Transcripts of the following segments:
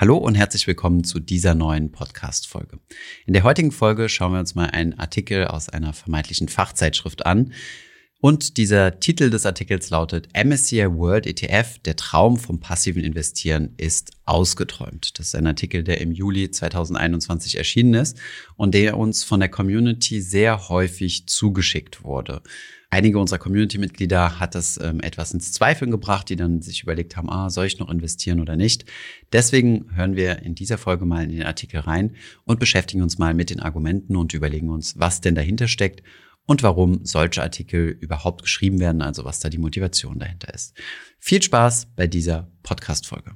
Hallo und herzlich willkommen zu dieser neuen Podcast-Folge. In der heutigen Folge schauen wir uns mal einen Artikel aus einer vermeintlichen Fachzeitschrift an. Und dieser Titel des Artikels lautet MSCI World ETF, der Traum vom passiven Investieren ist ausgeträumt. Das ist ein Artikel, der im Juli 2021 erschienen ist und der uns von der Community sehr häufig zugeschickt wurde. Einige unserer Community-Mitglieder hat das ähm, etwas ins Zweifeln gebracht, die dann sich überlegt haben, ah, soll ich noch investieren oder nicht? Deswegen hören wir in dieser Folge mal in den Artikel rein und beschäftigen uns mal mit den Argumenten und überlegen uns, was denn dahinter steckt und warum solche Artikel überhaupt geschrieben werden, also was da die Motivation dahinter ist. Viel Spaß bei dieser Podcast-Folge.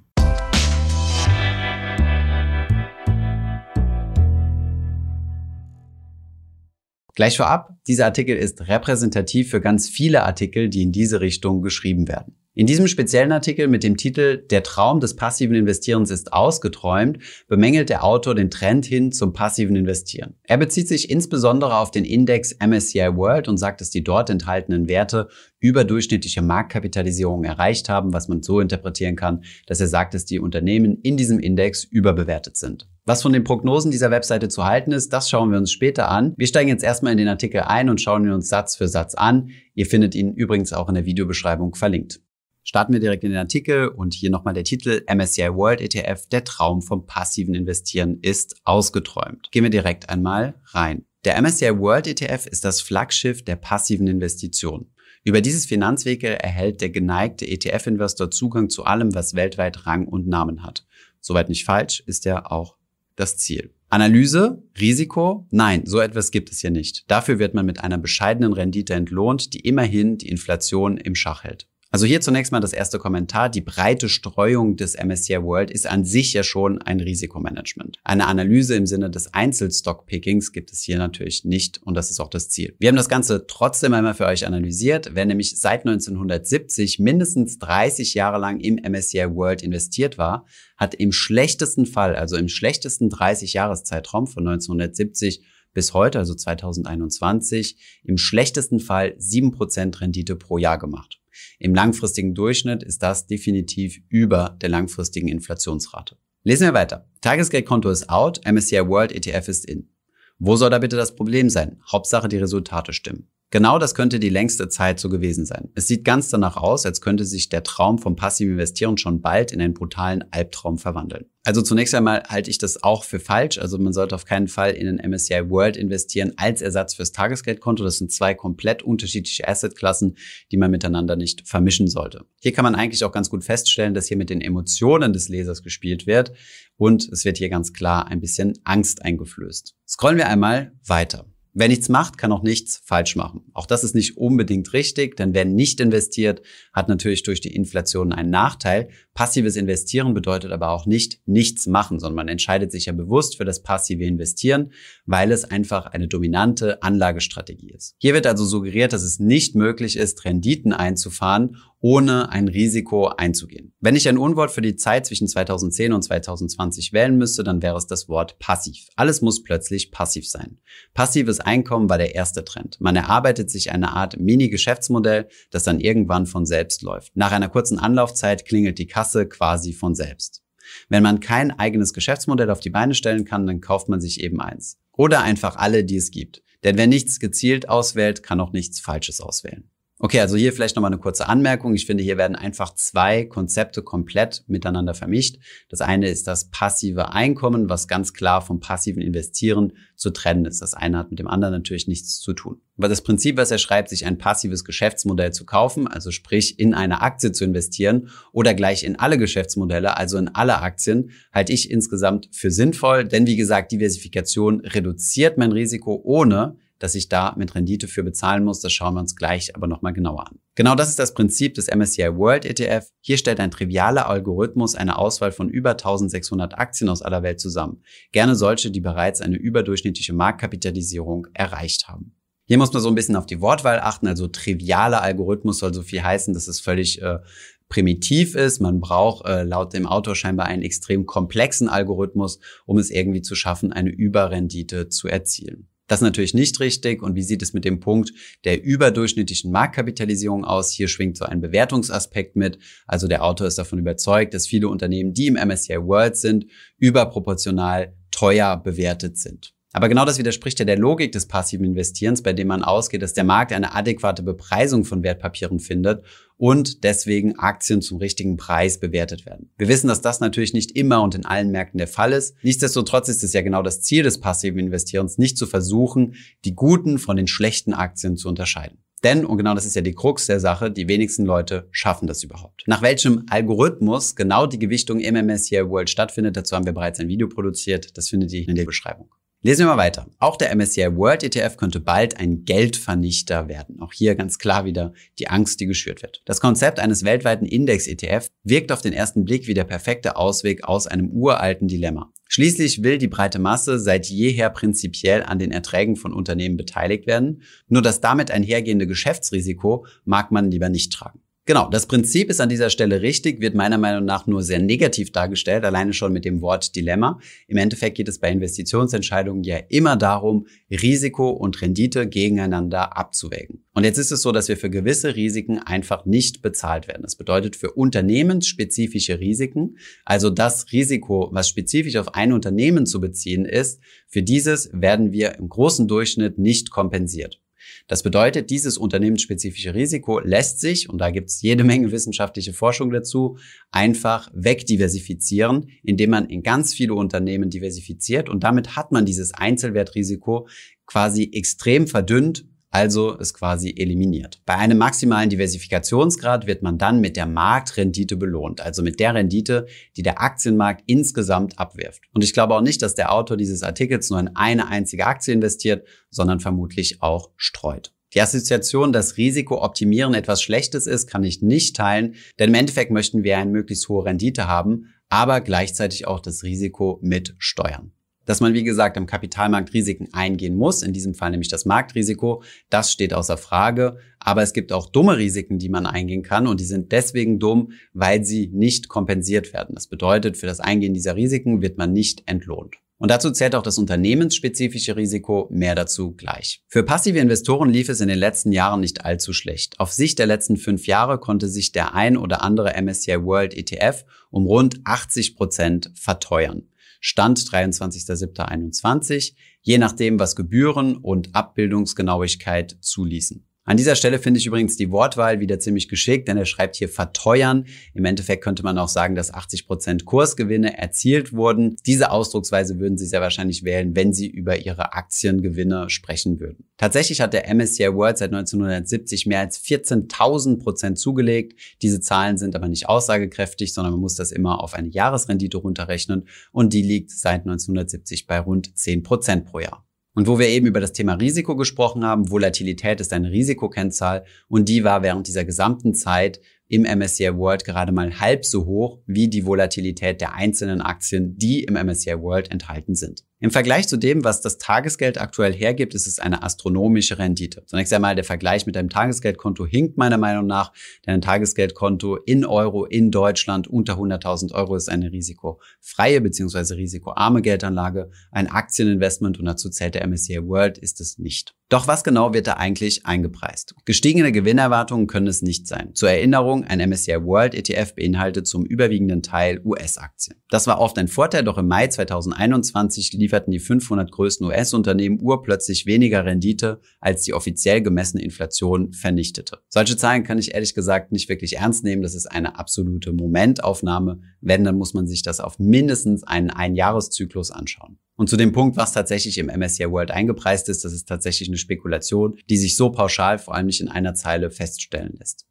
Gleich vorab, dieser Artikel ist repräsentativ für ganz viele Artikel, die in diese Richtung geschrieben werden. In diesem speziellen Artikel mit dem Titel Der Traum des passiven Investierens ist ausgeträumt, bemängelt der Autor den Trend hin zum passiven Investieren. Er bezieht sich insbesondere auf den Index MSCI World und sagt, dass die dort enthaltenen Werte überdurchschnittliche Marktkapitalisierung erreicht haben, was man so interpretieren kann, dass er sagt, dass die Unternehmen in diesem Index überbewertet sind. Was von den Prognosen dieser Webseite zu halten ist, das schauen wir uns später an. Wir steigen jetzt erstmal in den Artikel ein und schauen ihn uns Satz für Satz an. Ihr findet ihn übrigens auch in der Videobeschreibung verlinkt. Starten wir direkt in den Artikel und hier nochmal der Titel MSCI World ETF, der Traum vom passiven Investieren ist ausgeträumt. Gehen wir direkt einmal rein. Der MSCI World ETF ist das Flaggschiff der passiven Investition. Über dieses Finanzwege erhält der geneigte ETF-Investor Zugang zu allem, was weltweit Rang und Namen hat. Soweit nicht falsch, ist ja auch das Ziel. Analyse, Risiko? Nein, so etwas gibt es hier nicht. Dafür wird man mit einer bescheidenen Rendite entlohnt, die immerhin die Inflation im Schach hält. Also hier zunächst mal das erste Kommentar. Die breite Streuung des MSCI World ist an sich ja schon ein Risikomanagement. Eine Analyse im Sinne des Einzelstockpickings gibt es hier natürlich nicht und das ist auch das Ziel. Wir haben das Ganze trotzdem einmal für euch analysiert. Wer nämlich seit 1970 mindestens 30 Jahre lang im MSCI World investiert war, hat im schlechtesten Fall, also im schlechtesten 30-Jahres-Zeitraum von 1970 bis heute, also 2021, im schlechtesten Fall 7% Rendite pro Jahr gemacht. Im langfristigen Durchschnitt ist das definitiv über der langfristigen Inflationsrate. Lesen wir weiter. Tagesgeldkonto ist out, MSCI World ETF ist in. Wo soll da bitte das Problem sein? Hauptsache die Resultate stimmen. Genau das könnte die längste Zeit so gewesen sein. Es sieht ganz danach aus, als könnte sich der Traum vom passiven Investieren schon bald in einen brutalen Albtraum verwandeln. Also zunächst einmal halte ich das auch für falsch. Also man sollte auf keinen Fall in den MSCI World investieren als Ersatz fürs Tagesgeldkonto. Das sind zwei komplett unterschiedliche Assetklassen, die man miteinander nicht vermischen sollte. Hier kann man eigentlich auch ganz gut feststellen, dass hier mit den Emotionen des Lesers gespielt wird und es wird hier ganz klar ein bisschen Angst eingeflößt. Scrollen wir einmal weiter. Wer nichts macht, kann auch nichts falsch machen. Auch das ist nicht unbedingt richtig, denn wer nicht investiert, hat natürlich durch die Inflation einen Nachteil. Passives Investieren bedeutet aber auch nicht nichts machen, sondern man entscheidet sich ja bewusst für das passive Investieren, weil es einfach eine dominante Anlagestrategie ist. Hier wird also suggeriert, dass es nicht möglich ist, Renditen einzufahren, ohne ein Risiko einzugehen. Wenn ich ein Unwort für die Zeit zwischen 2010 und 2020 wählen müsste, dann wäre es das Wort passiv. Alles muss plötzlich passiv sein. Passives Einkommen war der erste Trend. Man erarbeitet sich eine Art Mini-Geschäftsmodell, das dann irgendwann von selbst läuft. Nach einer kurzen Anlaufzeit klingelt die Kasse quasi von selbst. Wenn man kein eigenes Geschäftsmodell auf die Beine stellen kann, dann kauft man sich eben eins. Oder einfach alle, die es gibt. Denn wer nichts gezielt auswählt, kann auch nichts Falsches auswählen. Okay, also hier vielleicht nochmal eine kurze Anmerkung. Ich finde, hier werden einfach zwei Konzepte komplett miteinander vermischt. Das eine ist das passive Einkommen, was ganz klar vom passiven Investieren zu trennen ist. Das eine hat mit dem anderen natürlich nichts zu tun. Aber das Prinzip, was er schreibt, sich ein passives Geschäftsmodell zu kaufen, also sprich in eine Aktie zu investieren oder gleich in alle Geschäftsmodelle, also in alle Aktien, halte ich insgesamt für sinnvoll. Denn wie gesagt, Diversifikation reduziert mein Risiko, ohne dass ich da mit Rendite für bezahlen muss. Das schauen wir uns gleich aber nochmal genauer an. Genau das ist das Prinzip des MSCI World ETF. Hier stellt ein trivialer Algorithmus eine Auswahl von über 1600 Aktien aus aller Welt zusammen. Gerne solche, die bereits eine überdurchschnittliche Marktkapitalisierung erreicht haben. Hier muss man so ein bisschen auf die Wortwahl achten. Also trivialer Algorithmus soll so viel heißen, dass es völlig äh, primitiv ist. Man braucht äh, laut dem Autor scheinbar einen extrem komplexen Algorithmus, um es irgendwie zu schaffen, eine Überrendite zu erzielen. Das ist natürlich nicht richtig. Und wie sieht es mit dem Punkt der überdurchschnittlichen Marktkapitalisierung aus? Hier schwingt so ein Bewertungsaspekt mit. Also der Autor ist davon überzeugt, dass viele Unternehmen, die im MSCI World sind, überproportional teuer bewertet sind. Aber genau das widerspricht ja der Logik des passiven Investierens, bei dem man ausgeht, dass der Markt eine adäquate Bepreisung von Wertpapieren findet und deswegen Aktien zum richtigen Preis bewertet werden. Wir wissen, dass das natürlich nicht immer und in allen Märkten der Fall ist. Nichtsdestotrotz ist es ja genau das Ziel des passiven Investierens, nicht zu versuchen, die guten von den schlechten Aktien zu unterscheiden. Denn, und genau das ist ja die Krux der Sache, die wenigsten Leute schaffen das überhaupt. Nach welchem Algorithmus genau die Gewichtung im World stattfindet, dazu haben wir bereits ein Video produziert. Das findet ihr in der Beschreibung. Lesen wir mal weiter. Auch der MSCI World ETF könnte bald ein Geldvernichter werden. Auch hier ganz klar wieder die Angst, die geschürt wird. Das Konzept eines weltweiten Index-ETF wirkt auf den ersten Blick wie der perfekte Ausweg aus einem uralten Dilemma. Schließlich will die breite Masse seit jeher prinzipiell an den Erträgen von Unternehmen beteiligt werden. Nur das damit einhergehende Geschäftsrisiko mag man lieber nicht tragen. Genau, das Prinzip ist an dieser Stelle richtig, wird meiner Meinung nach nur sehr negativ dargestellt, alleine schon mit dem Wort Dilemma. Im Endeffekt geht es bei Investitionsentscheidungen ja immer darum, Risiko und Rendite gegeneinander abzuwägen. Und jetzt ist es so, dass wir für gewisse Risiken einfach nicht bezahlt werden. Das bedeutet für unternehmensspezifische Risiken, also das Risiko, was spezifisch auf ein Unternehmen zu beziehen ist, für dieses werden wir im großen Durchschnitt nicht kompensiert. Das bedeutet, dieses unternehmensspezifische Risiko lässt sich, und da gibt es jede Menge wissenschaftliche Forschung dazu, einfach wegdiversifizieren, indem man in ganz viele Unternehmen diversifiziert. Und damit hat man dieses Einzelwertrisiko quasi extrem verdünnt also es quasi eliminiert. Bei einem maximalen Diversifikationsgrad wird man dann mit der Marktrendite belohnt, also mit der Rendite, die der Aktienmarkt insgesamt abwirft. Und ich glaube auch nicht, dass der Autor dieses Artikels nur in eine einzige Aktie investiert, sondern vermutlich auch streut. Die Assoziation, dass Risikooptimieren etwas Schlechtes ist, kann ich nicht teilen, denn im Endeffekt möchten wir eine möglichst hohe Rendite haben, aber gleichzeitig auch das Risiko mit steuern. Dass man, wie gesagt, am Kapitalmarkt Risiken eingehen muss, in diesem Fall nämlich das Marktrisiko, das steht außer Frage. Aber es gibt auch dumme Risiken, die man eingehen kann und die sind deswegen dumm, weil sie nicht kompensiert werden. Das bedeutet, für das Eingehen dieser Risiken wird man nicht entlohnt. Und dazu zählt auch das unternehmensspezifische Risiko, mehr dazu gleich. Für passive Investoren lief es in den letzten Jahren nicht allzu schlecht. Auf Sicht der letzten fünf Jahre konnte sich der ein oder andere MSCI World ETF um rund 80 Prozent verteuern. Stand 23.07.21, je nachdem, was Gebühren und Abbildungsgenauigkeit zuließen. An dieser Stelle finde ich übrigens die Wortwahl wieder ziemlich geschickt, denn er schreibt hier verteuern. Im Endeffekt könnte man auch sagen, dass 80 Prozent Kursgewinne erzielt wurden. Diese Ausdrucksweise würden Sie sehr wahrscheinlich wählen, wenn Sie über Ihre Aktiengewinne sprechen würden. Tatsächlich hat der MSCI World seit 1970 mehr als 14.000 Prozent zugelegt. Diese Zahlen sind aber nicht aussagekräftig, sondern man muss das immer auf eine Jahresrendite runterrechnen und die liegt seit 1970 bei rund 10 Prozent pro Jahr. Und wo wir eben über das Thema Risiko gesprochen haben, Volatilität ist eine Risikokennzahl und die war während dieser gesamten Zeit im MSCI World gerade mal halb so hoch wie die Volatilität der einzelnen Aktien, die im MSCI World enthalten sind. Im Vergleich zu dem, was das Tagesgeld aktuell hergibt, ist es eine astronomische Rendite. Zunächst einmal der Vergleich mit einem Tagesgeldkonto hinkt meiner Meinung nach, denn ein Tagesgeldkonto in Euro in Deutschland unter 100.000 Euro ist eine risikofreie bzw. risikoarme Geldanlage. Ein Aktieninvestment und dazu zählt der MSCI World ist es nicht. Doch was genau wird da eigentlich eingepreist? Gestiegene Gewinnerwartungen können es nicht sein. Zur Erinnerung, ein MSCI World ETF beinhaltet zum überwiegenden Teil US-Aktien. Das war oft ein Vorteil, doch im Mai 2021 lieferten die 500 größten US-Unternehmen urplötzlich weniger Rendite, als die offiziell gemessene Inflation vernichtete. Solche Zahlen kann ich ehrlich gesagt nicht wirklich ernst nehmen. Das ist eine absolute Momentaufnahme. Wenn, dann muss man sich das auf mindestens einen Einjahreszyklus anschauen. Und zu dem Punkt, was tatsächlich im MSCI World eingepreist ist, das ist tatsächlich eine Spekulation, die sich so pauschal vor allem nicht in einer Zeile feststellen lässt.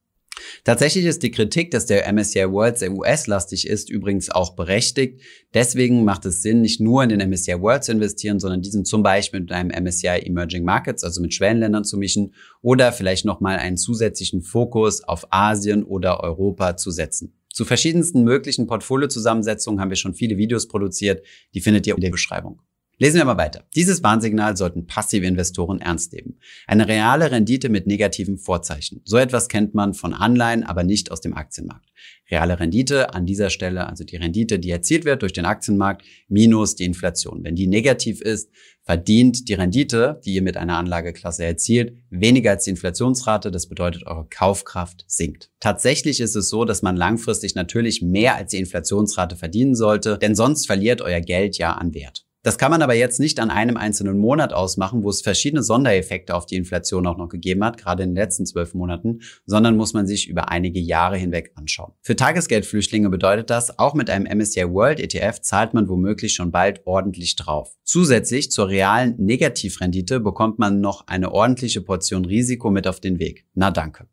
Tatsächlich ist die Kritik, dass der MSCI World sehr US-lastig ist, übrigens auch berechtigt. Deswegen macht es Sinn, nicht nur in den MSCI World zu investieren, sondern diesen zum Beispiel mit einem MSCI Emerging Markets, also mit Schwellenländern zu mischen oder vielleicht nochmal einen zusätzlichen Fokus auf Asien oder Europa zu setzen. Zu verschiedensten möglichen Portfoliozusammensetzungen haben wir schon viele Videos produziert, die findet ihr in der Beschreibung. Lesen wir mal weiter. Dieses Warnsignal sollten passive Investoren ernst nehmen. Eine reale Rendite mit negativen Vorzeichen. So etwas kennt man von Anleihen, aber nicht aus dem Aktienmarkt. Reale Rendite an dieser Stelle, also die Rendite, die erzielt wird durch den Aktienmarkt, minus die Inflation. Wenn die negativ ist, verdient die Rendite, die ihr mit einer Anlageklasse erzielt, weniger als die Inflationsrate. Das bedeutet, eure Kaufkraft sinkt. Tatsächlich ist es so, dass man langfristig natürlich mehr als die Inflationsrate verdienen sollte, denn sonst verliert euer Geld ja an Wert. Das kann man aber jetzt nicht an einem einzelnen Monat ausmachen, wo es verschiedene Sondereffekte auf die Inflation auch noch gegeben hat, gerade in den letzten zwölf Monaten, sondern muss man sich über einige Jahre hinweg anschauen. Für Tagesgeldflüchtlinge bedeutet das, auch mit einem MSCI World ETF zahlt man womöglich schon bald ordentlich drauf. Zusätzlich zur realen Negativrendite bekommt man noch eine ordentliche Portion Risiko mit auf den Weg. Na danke.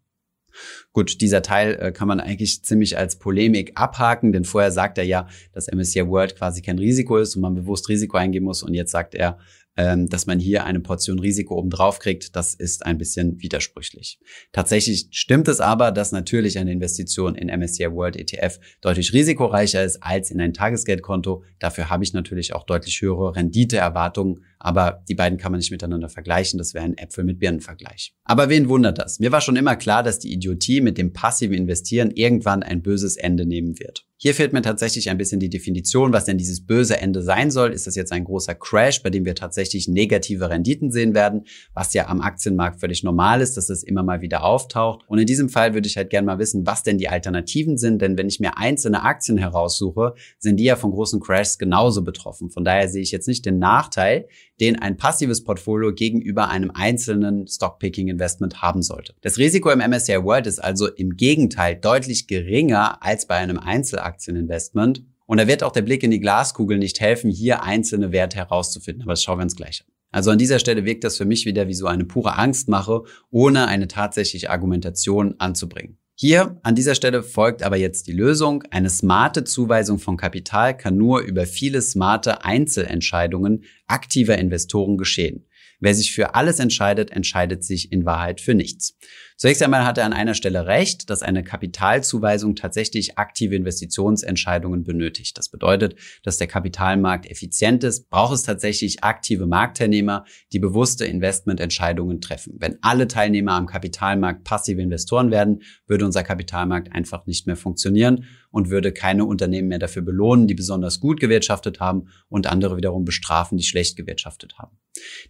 Gut, dieser Teil äh, kann man eigentlich ziemlich als Polemik abhaken, denn vorher sagt er ja, dass MSCI World quasi kein Risiko ist und man bewusst Risiko eingeben muss und jetzt sagt er, ähm, dass man hier eine Portion Risiko obendrauf kriegt, das ist ein bisschen widersprüchlich. Tatsächlich stimmt es aber, dass natürlich eine Investition in MSCI World ETF deutlich risikoreicher ist als in ein Tagesgeldkonto. Dafür habe ich natürlich auch deutlich höhere Renditeerwartungen, aber die beiden kann man nicht miteinander vergleichen. Das wäre ein Äpfel mit Birnen Vergleich. Aber wen wundert das? Mir war schon immer klar, dass die Idiotie mit dem passiven Investieren irgendwann ein böses Ende nehmen wird. Hier fehlt mir tatsächlich ein bisschen die Definition, was denn dieses böse Ende sein soll. Ist das jetzt ein großer Crash, bei dem wir tatsächlich negative Renditen sehen werden, was ja am Aktienmarkt völlig normal ist, dass es immer mal wieder auftaucht. Und in diesem Fall würde ich halt gerne mal wissen, was denn die Alternativen sind, denn wenn ich mir einzelne Aktien heraussuche, sind die ja von großen Crashs genauso betroffen. Von daher sehe ich jetzt nicht den Nachteil, den ein passives Portfolio gegenüber einem einzelnen Stockpicking-Investment haben sollte. Das Risiko im MSCI World ist also im Gegenteil deutlich geringer als bei einem Einzelaktien Aktieninvestment. Und da wird auch der Blick in die Glaskugel nicht helfen, hier einzelne Werte herauszufinden. Aber das schauen wir uns gleich an. Also an dieser Stelle wirkt das für mich wieder wie so eine pure Angstmache, ohne eine tatsächliche Argumentation anzubringen. Hier an dieser Stelle folgt aber jetzt die Lösung. Eine smarte Zuweisung von Kapital kann nur über viele smarte Einzelentscheidungen aktiver Investoren geschehen. Wer sich für alles entscheidet, entscheidet sich in Wahrheit für nichts. Zunächst einmal hat er an einer Stelle recht, dass eine Kapitalzuweisung tatsächlich aktive Investitionsentscheidungen benötigt. Das bedeutet, dass der Kapitalmarkt effizient ist, braucht es tatsächlich aktive Marktteilnehmer, die bewusste Investmententscheidungen treffen. Wenn alle Teilnehmer am Kapitalmarkt passive Investoren werden, würde unser Kapitalmarkt einfach nicht mehr funktionieren und würde keine Unternehmen mehr dafür belohnen, die besonders gut gewirtschaftet haben und andere wiederum bestrafen, die schlecht gewirtschaftet haben.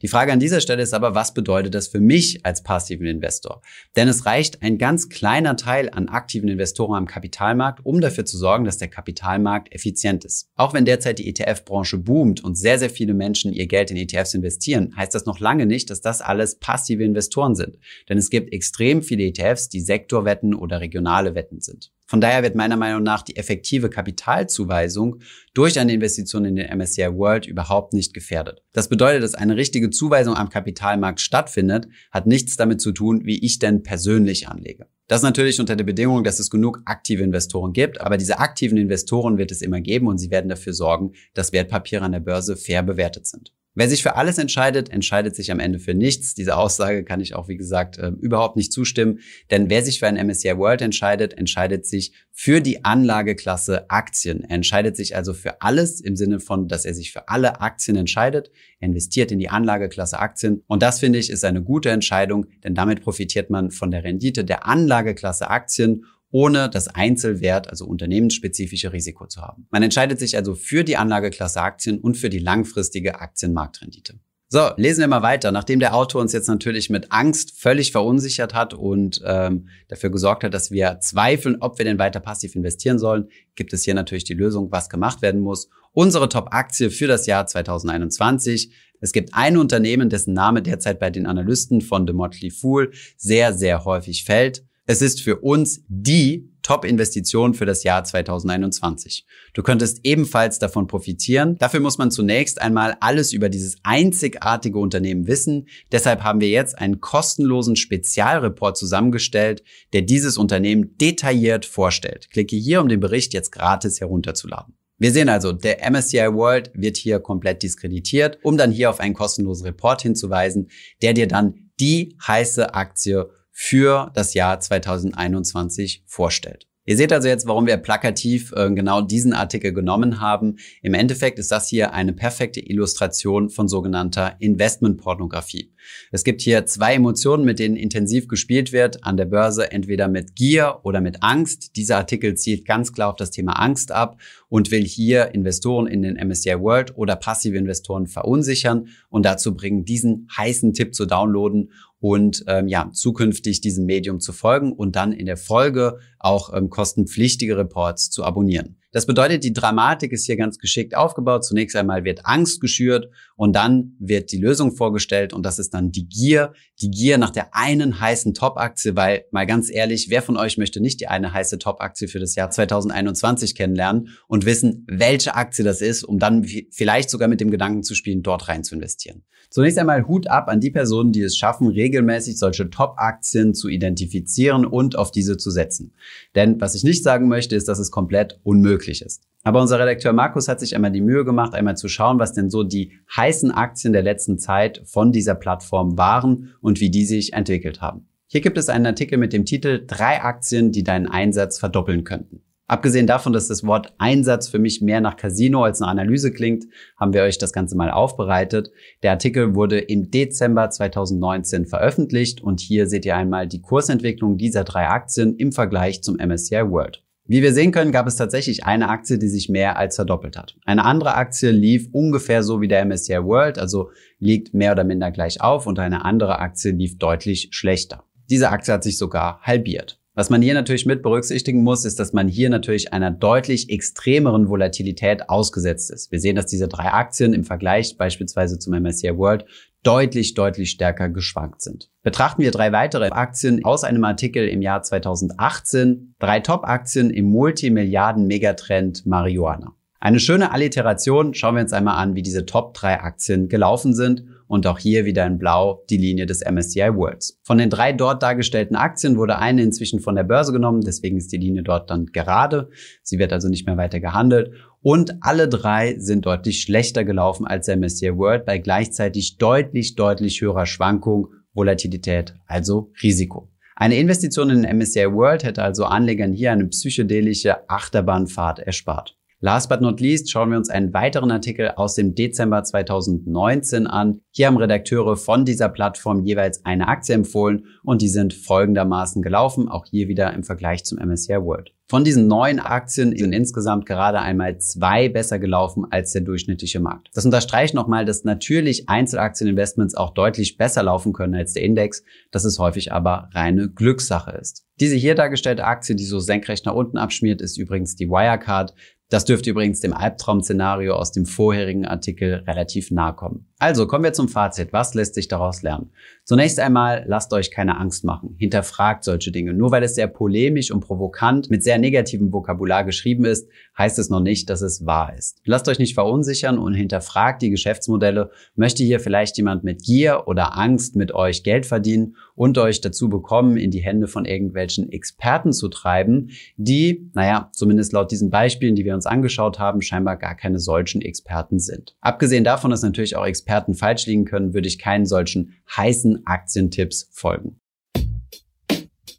Die Frage an dieser Stelle ist aber, was bedeutet das für mich als passiven Investor? Denn es reicht ein ganz kleiner Teil an aktiven Investoren am Kapitalmarkt, um dafür zu sorgen, dass der Kapitalmarkt effizient ist. Auch wenn derzeit die ETF-Branche boomt und sehr, sehr viele Menschen ihr Geld in ETFs investieren, heißt das noch lange nicht, dass das alles passive Investoren sind. Denn es gibt extrem viele ETFs, die Sektorwetten oder regionale Wetten sind. Von daher wird meiner Meinung nach die effektive Kapitalzuweisung durch eine Investition in den MSCI World überhaupt nicht gefährdet. Das bedeutet, dass eine richtige Zuweisung am Kapitalmarkt stattfindet, hat nichts damit zu tun, wie ich denn persönlich anlege. Das natürlich unter der Bedingung, dass es genug aktive Investoren gibt, aber diese aktiven Investoren wird es immer geben und sie werden dafür sorgen, dass Wertpapiere an der Börse fair bewertet sind. Wer sich für alles entscheidet, entscheidet sich am Ende für nichts. Diese Aussage kann ich auch, wie gesagt, äh, überhaupt nicht zustimmen. Denn wer sich für ein MSCI World entscheidet, entscheidet sich für die Anlageklasse Aktien. Er entscheidet sich also für alles im Sinne von, dass er sich für alle Aktien entscheidet, er investiert in die Anlageklasse Aktien. Und das finde ich ist eine gute Entscheidung, denn damit profitiert man von der Rendite der Anlageklasse Aktien ohne das Einzelwert, also unternehmensspezifische Risiko zu haben. Man entscheidet sich also für die Anlageklasse Aktien und für die langfristige Aktienmarktrendite. So, lesen wir mal weiter. Nachdem der Autor uns jetzt natürlich mit Angst völlig verunsichert hat und ähm, dafür gesorgt hat, dass wir zweifeln, ob wir denn weiter passiv investieren sollen, gibt es hier natürlich die Lösung, was gemacht werden muss. Unsere Top-Aktie für das Jahr 2021. Es gibt ein Unternehmen, dessen Name derzeit bei den Analysten von The Motley Fool sehr, sehr häufig fällt. Es ist für uns die Top-Investition für das Jahr 2021. Du könntest ebenfalls davon profitieren. Dafür muss man zunächst einmal alles über dieses einzigartige Unternehmen wissen. Deshalb haben wir jetzt einen kostenlosen Spezialreport zusammengestellt, der dieses Unternehmen detailliert vorstellt. Klicke hier, um den Bericht jetzt gratis herunterzuladen. Wir sehen also, der MSCI World wird hier komplett diskreditiert, um dann hier auf einen kostenlosen Report hinzuweisen, der dir dann die heiße Aktie für das Jahr 2021 vorstellt. Ihr seht also jetzt, warum wir plakativ äh, genau diesen Artikel genommen haben. Im Endeffekt ist das hier eine perfekte Illustration von sogenannter Investmentpornografie. Es gibt hier zwei Emotionen, mit denen intensiv gespielt wird an der Börse, entweder mit Gier oder mit Angst. Dieser Artikel zielt ganz klar auf das Thema Angst ab und will hier Investoren in den MSCI World oder passive Investoren verunsichern und dazu bringen, diesen heißen Tipp zu downloaden und ähm, ja, zukünftig diesem Medium zu folgen und dann in der Folge auch ähm, kostenpflichtige Reports zu abonnieren. Das bedeutet, die Dramatik ist hier ganz geschickt aufgebaut. Zunächst einmal wird Angst geschürt und dann wird die Lösung vorgestellt und das ist dann die Gier. Die Gier nach der einen heißen Top-Aktie, weil mal ganz ehrlich, wer von euch möchte nicht die eine heiße Top-Aktie für das Jahr 2021 kennenlernen und wissen, welche Aktie das ist, um dann vielleicht sogar mit dem Gedanken zu spielen, dort rein zu investieren. Zunächst einmal Hut ab an die Personen, die es schaffen, regelmäßig solche Top-Aktien zu identifizieren und auf diese zu setzen. Denn was ich nicht sagen möchte, ist, dass es komplett unmöglich ist. Aber unser Redakteur Markus hat sich einmal die Mühe gemacht, einmal zu schauen, was denn so die heißen Aktien der letzten Zeit von dieser Plattform waren und wie die sich entwickelt haben. Hier gibt es einen Artikel mit dem Titel Drei Aktien, die deinen Einsatz verdoppeln könnten. Abgesehen davon, dass das Wort Einsatz für mich mehr nach Casino als eine Analyse klingt, haben wir euch das Ganze mal aufbereitet. Der Artikel wurde im Dezember 2019 veröffentlicht und hier seht ihr einmal die Kursentwicklung dieser drei Aktien im Vergleich zum MSCI World. Wie wir sehen können, gab es tatsächlich eine Aktie, die sich mehr als verdoppelt hat. Eine andere Aktie lief ungefähr so wie der MSCI World, also liegt mehr oder minder gleich auf und eine andere Aktie lief deutlich schlechter. Diese Aktie hat sich sogar halbiert. Was man hier natürlich mit berücksichtigen muss, ist, dass man hier natürlich einer deutlich extremeren Volatilität ausgesetzt ist. Wir sehen, dass diese drei Aktien im Vergleich beispielsweise zum MSCI World deutlich, deutlich stärker geschwankt sind. Betrachten wir drei weitere Aktien aus einem Artikel im Jahr 2018, drei Top-Aktien im Multimilliarden-Megatrend Marihuana. Eine schöne Alliteration. Schauen wir uns einmal an, wie diese Top 3 Aktien gelaufen sind. Und auch hier wieder in Blau die Linie des MSCI Worlds. Von den drei dort dargestellten Aktien wurde eine inzwischen von der Börse genommen. Deswegen ist die Linie dort dann gerade. Sie wird also nicht mehr weiter gehandelt. Und alle drei sind deutlich schlechter gelaufen als der MSCI World bei gleichzeitig deutlich, deutlich höherer Schwankung, Volatilität, also Risiko. Eine Investition in den MSCI World hätte also Anlegern hier eine psychedelische Achterbahnfahrt erspart. Last but not least schauen wir uns einen weiteren Artikel aus dem Dezember 2019 an. Hier haben Redakteure von dieser Plattform jeweils eine Aktie empfohlen und die sind folgendermaßen gelaufen, auch hier wieder im Vergleich zum MSCI World. Von diesen neun Aktien sind insgesamt gerade einmal zwei besser gelaufen als der durchschnittliche Markt. Das unterstreicht nochmal, dass natürlich Einzelaktieninvestments auch deutlich besser laufen können als der Index, dass es häufig aber reine Glückssache ist. Diese hier dargestellte Aktie, die so senkrecht nach unten abschmiert, ist übrigens die Wirecard. Das dürfte übrigens dem Albtraum-Szenario aus dem vorherigen Artikel relativ nahe kommen. Also kommen wir zum Fazit. Was lässt sich daraus lernen? Zunächst einmal, lasst euch keine Angst machen. Hinterfragt solche Dinge. Nur weil es sehr polemisch und provokant mit sehr negativem Vokabular geschrieben ist, heißt es noch nicht, dass es wahr ist. Lasst euch nicht verunsichern und hinterfragt die Geschäftsmodelle. Möchte hier vielleicht jemand mit Gier oder Angst mit euch Geld verdienen und euch dazu bekommen, in die Hände von irgendwelchen Experten zu treiben, die, naja, zumindest laut diesen Beispielen, die wir uns angeschaut haben, scheinbar gar keine solchen Experten sind. Abgesehen davon, dass natürlich auch Experten falsch liegen können, würde ich keinen solchen heißen Aktientipps folgen.